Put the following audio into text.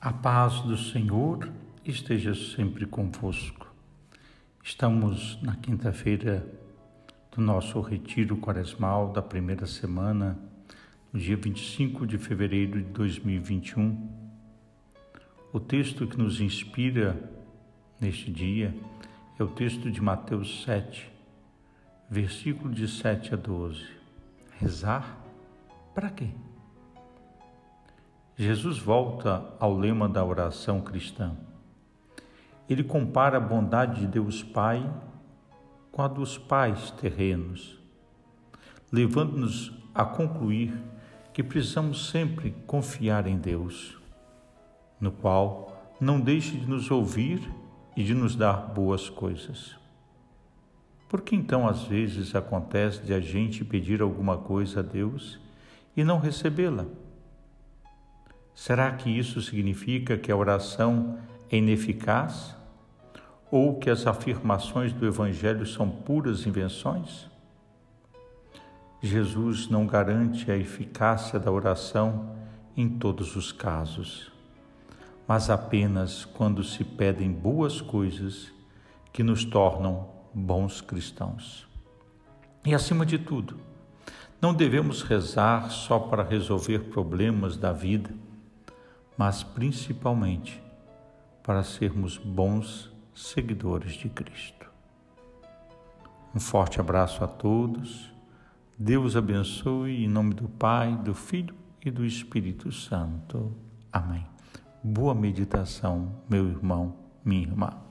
A paz do Senhor esteja sempre convosco. Estamos na quinta-feira do nosso retiro quaresmal da primeira semana, no dia 25 de fevereiro de 2021. O texto que nos inspira neste dia é o texto de Mateus 7, versículo de 7 a 12. Rezar para quê? Jesus volta ao lema da oração cristã. Ele compara a bondade de Deus Pai com a dos pais terrenos, levando-nos a concluir que precisamos sempre confiar em Deus, no qual não deixe de nos ouvir e de nos dar boas coisas. Por que então às vezes acontece de a gente pedir alguma coisa a Deus e não recebê-la? Será que isso significa que a oração é ineficaz? Ou que as afirmações do Evangelho são puras invenções? Jesus não garante a eficácia da oração em todos os casos, mas apenas quando se pedem boas coisas que nos tornam bons cristãos. E acima de tudo, não devemos rezar só para resolver problemas da vida mas principalmente para sermos bons seguidores de Cristo. Um forte abraço a todos. Deus abençoe em nome do Pai, do Filho e do Espírito Santo. Amém. Boa meditação, meu irmão, minha irmã.